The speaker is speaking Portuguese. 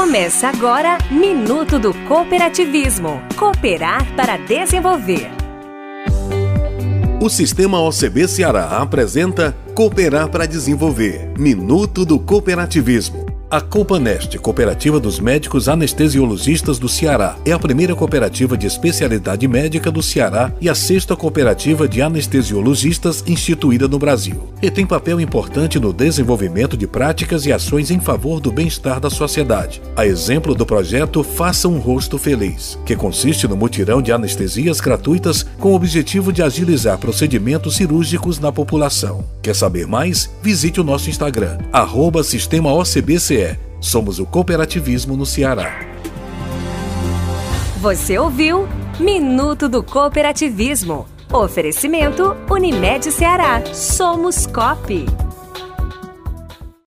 Começa agora Minuto do Cooperativismo. Cooperar para desenvolver. O Sistema OCB Ceará apresenta Cooperar para Desenvolver Minuto do Cooperativismo. A Copanest, Cooperativa dos Médicos Anestesiologistas do Ceará, é a primeira cooperativa de especialidade médica do Ceará e a sexta cooperativa de anestesiologistas instituída no Brasil. E tem papel importante no desenvolvimento de práticas e ações em favor do bem-estar da sociedade. A exemplo do projeto Faça um Rosto Feliz, que consiste no mutirão de anestesias gratuitas com o objetivo de agilizar procedimentos cirúrgicos na população. Quer saber mais? Visite o nosso Instagram, arroba Sistema OCBCE Somos o cooperativismo no Ceará. Você ouviu Minuto do Cooperativismo. Oferecimento Unimed Ceará. Somos COP.